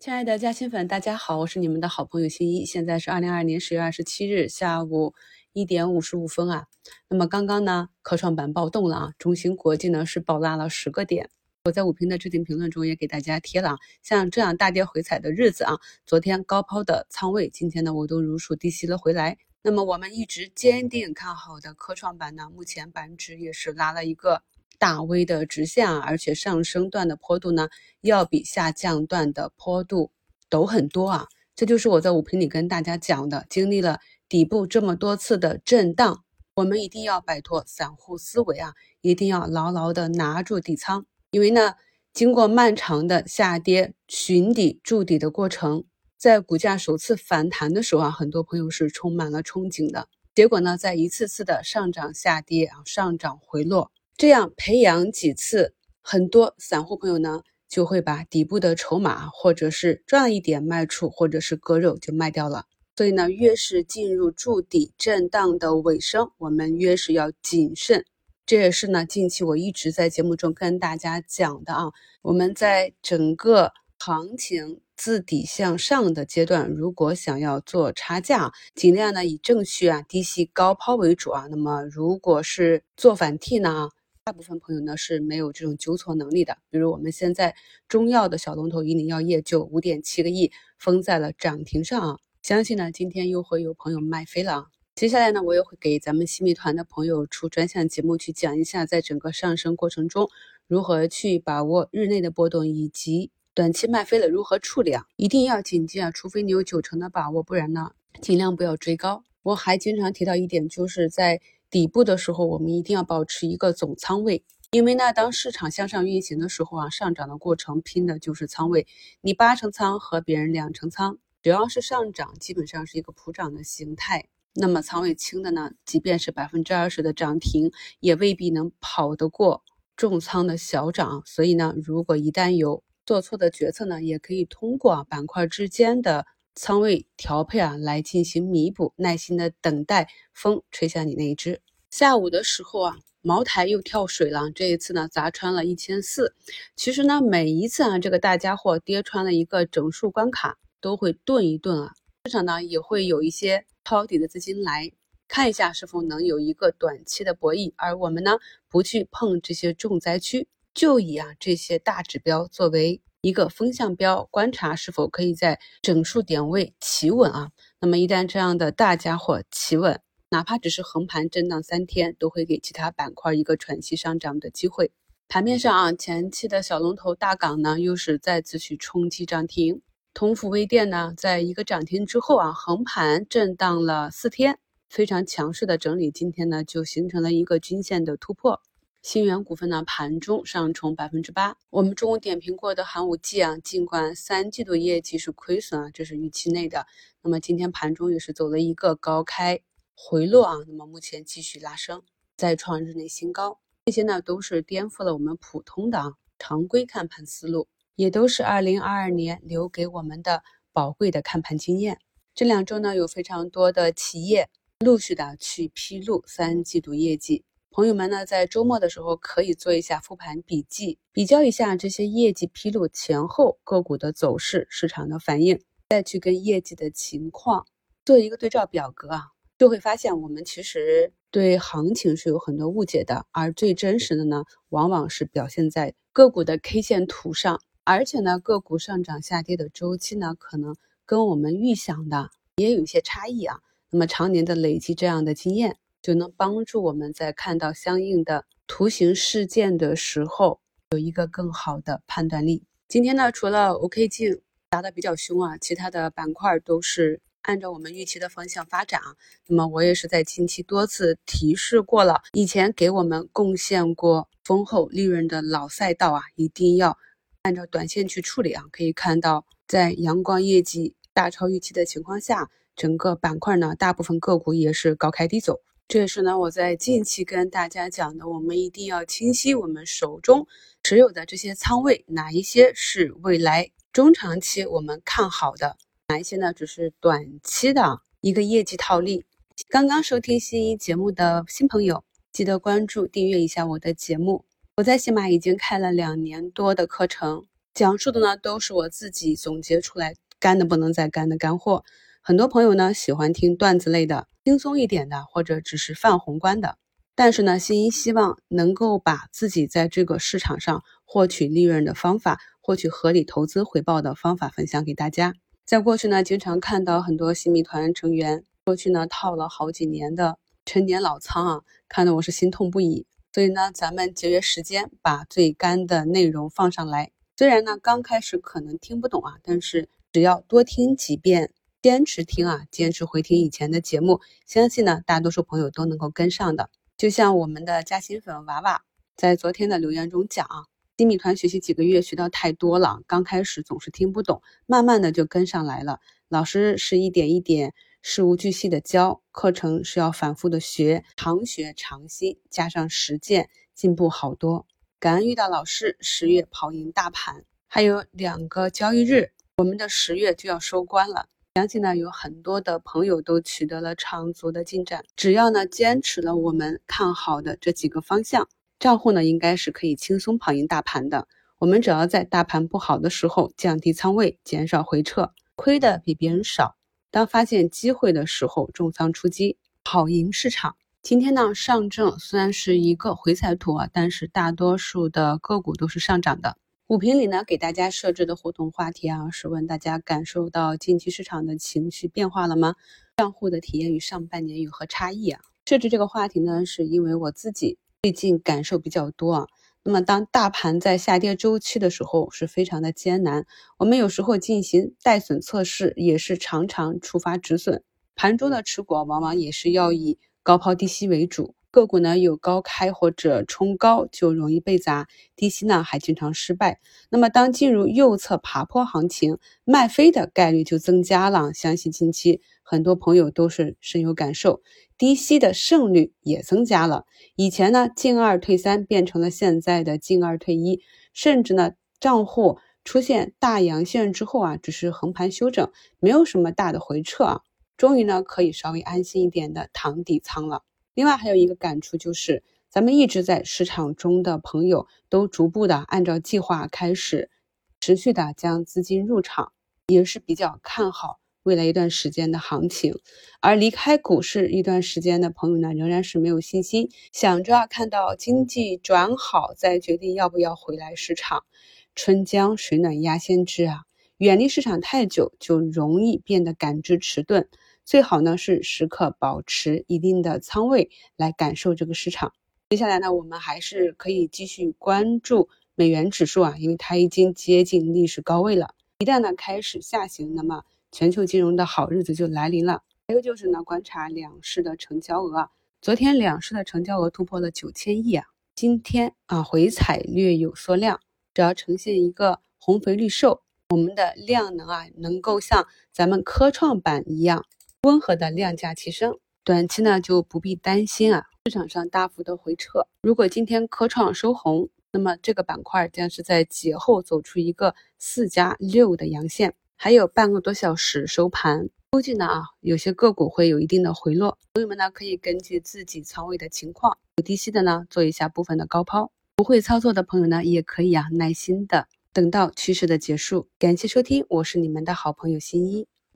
亲爱的嘉兴粉，大家好，我是你们的好朋友新一。现在是二零二二年十月二十七日下午一点五十五分啊。那么刚刚呢，科创板暴动了啊，中芯国际呢是暴拉了十个点。我在五评的置顶评论中也给大家贴了，像这样大跌回踩的日子啊，昨天高抛的仓位，今天呢我都如数低吸了回来。那么我们一直坚定看好的科创板呢，目前板指也是拉了一个。大 V 的直线啊，而且上升段的坡度呢，要比下降段的坡度陡很多啊。这就是我在五评里跟大家讲的，经历了底部这么多次的震荡，我们一定要摆脱散户思维啊，一定要牢牢的拿住底仓。因为呢，经过漫长的下跌、寻底、筑底的过程，在股价首次反弹的时候啊，很多朋友是充满了憧憬的。结果呢，在一次次的上涨、下跌啊，上涨回落。这样培养几次，很多散户朋友呢就会把底部的筹码，或者是赚一点卖出，或者是割肉就卖掉了。所以呢，越是进入筑底震荡的尾声，我们越是要谨慎。这也是呢，近期我一直在节目中跟大家讲的啊。我们在整个行情自底向上的阶段，如果想要做差价，尽量呢以正序啊、低吸高抛为主啊。那么如果是做反 T 呢？大部分朋友呢是没有这种纠错能力的，比如我们现在中药的小龙头银岭药业就五点七个亿封在了涨停上啊，相信呢今天又会有朋友卖飞了啊。接下来呢，我也会给咱们新米团的朋友出专项节目去讲一下，在整个上升过程中如何去把握日内的波动，以及短期卖飞了如何处理啊，一定要谨记啊，除非你有九成的把握，不然呢尽量不要追高。我还经常提到一点，就是在。底部的时候，我们一定要保持一个总仓位，因为呢，当市场向上运行的时候啊，上涨的过程拼的就是仓位。你八成仓和别人两成仓，只要是上涨，基本上是一个普涨的形态。那么仓位轻的呢，即便是百分之二十的涨停，也未必能跑得过重仓的小涨。所以呢，如果一旦有做错的决策呢，也可以通过板块之间的。仓位调配啊，来进行弥补，耐心的等待风吹向你那一只。下午的时候啊，茅台又跳水了，这一次呢砸穿了一千四。其实呢，每一次啊，这个大家伙跌穿了一个整数关卡，都会顿一顿啊，市场呢也会有一些抄底的资金来看一下是否能有一个短期的博弈。而我们呢，不去碰这些重灾区，就以啊这些大指标作为。一个风向标观察是否可以在整数点位企稳啊？那么一旦这样的大家伙企稳，哪怕只是横盘震荡三天，都会给其他板块一个喘息上涨的机会。盘面上啊，前期的小龙头大港呢，又是再次去冲击涨停。通富微电呢，在一个涨停之后啊，横盘震荡了四天，非常强势的整理，今天呢就形成了一个均线的突破。新源股份呢，盘中上冲百分之八。我们中午点评过的寒武纪啊，尽管三季度业绩是亏损啊，这是预期内的。那么今天盘中也是走了一个高开回落啊，那么目前继续拉升，再创日内新高。这些呢都是颠覆了我们普通的啊常规看盘思路，也都是二零二二年留给我们的宝贵的看盘经验。这两周呢，有非常多的企业陆续的去披露三季度业绩。朋友们呢，在周末的时候可以做一下复盘笔记，比较一下这些业绩披露前后个股的走势、市场的反应，再去跟业绩的情况做一个对照表格啊，就会发现我们其实对行情是有很多误解的，而最真实的呢，往往是表现在个股的 K 线图上，而且呢，个股上涨下跌的周期呢，可能跟我们预想的也有一些差异啊。那么常年的累积这样的经验。就能帮助我们在看到相应的图形事件的时候，有一个更好的判断力。今天呢，除了 OK 镜砸的比较凶啊，其他的板块都是按照我们预期的方向发展啊。那么我也是在近期多次提示过了，以前给我们贡献过丰厚利润的老赛道啊，一定要按照短线去处理啊。可以看到，在阳光业绩大超预期的情况下，整个板块呢，大部分个股也是高开低走。这也是呢，我在近期跟大家讲的，我们一定要清晰我们手中持有的这些仓位，哪一些是未来中长期我们看好的，哪一些呢只是短期的一个业绩套利。刚刚收听新一节目的新朋友，记得关注订阅一下我的节目。我在喜马已经开了两年多的课程。讲述的呢都是我自己总结出来干的不能再干的干货。很多朋友呢喜欢听段子类的、轻松一点的，或者只是泛宏观的。但是呢，新一希望能够把自己在这个市场上获取利润的方法、获取合理投资回报的方法分享给大家。在过去呢，经常看到很多新米团成员过去呢套了好几年的陈年老仓啊，看得我是心痛不已。所以呢，咱们节约时间，把最干的内容放上来。虽然呢刚开始可能听不懂啊，但是只要多听几遍，坚持听啊，坚持回听以前的节目，相信呢大多数朋友都能够跟上的。就像我们的嘉兴粉娃娃在昨天的留言中讲啊，新米团学习几个月学到太多了，刚开始总是听不懂，慢慢的就跟上来了。老师是一点一点事无巨细的教，课程是要反复的学，常学常新，加上实践，进步好多。感恩遇到老师，十月跑赢大盘，还有两个交易日，我们的十月就要收官了。相信呢，有很多的朋友都取得了长足的进展。只要呢坚持了我们看好的这几个方向，账户呢应该是可以轻松跑赢大盘的。我们只要在大盘不好的时候降低仓位，减少回撤，亏的比别人少。当发现机会的时候重仓出击，跑赢市场。今天呢，上证虽然是一个回踩图啊，但是大多数的个股都是上涨的。股评里呢，给大家设置的互动话题啊，是问大家感受到近期市场的情绪变化了吗？账户的体验与上半年有何差异啊？设置这个话题呢，是因为我自己最近感受比较多啊。那么当大盘在下跌周期的时候，是非常的艰难。我们有时候进行带损测试，也是常常触发止损。盘中的持股往往也是要以高抛低吸为主。个股呢有高开或者冲高就容易被砸，低吸呢还经常失败。那么当进入右侧爬坡行情，卖飞的概率就增加了。相信近期很多朋友都是深有感受，低吸的胜率也增加了。以前呢进二退三变成了现在的进二退一，甚至呢账户出现大阳线之后啊，只是横盘休整，没有什么大的回撤啊，终于呢可以稍微安心一点的躺底仓了。另外还有一个感触就是，咱们一直在市场中的朋友都逐步的按照计划开始，持续的将资金入场，也是比较看好未来一段时间的行情。而离开股市一段时间的朋友呢，仍然是没有信心，想着看到经济转好再决定要不要回来市场。春江水暖鸭先知啊，远离市场太久就容易变得感知迟钝。最好呢是时刻保持一定的仓位来感受这个市场。接下来呢，我们还是可以继续关注美元指数啊，因为它已经接近历史高位了。一旦呢开始下行，那么全球金融的好日子就来临了。还有就是呢，观察两市的成交额啊，昨天两市的成交额突破了九千亿啊，今天啊回踩略有缩量，只要呈现一个红肥绿瘦，我们的量能啊能够像咱们科创板一样。温和的量价齐升，短期呢就不必担心啊，市场上大幅的回撤。如果今天科创收红，那么这个板块将是在节后走出一个四加六的阳线，还有半个多小时收盘，估计呢啊有些个股会有一定的回落。朋友们呢可以根据自己仓位的情况，有低吸的呢做一下部分的高抛，不会操作的朋友呢也可以啊耐心的等到趋势的结束。感谢收听，我是你们的好朋友新一。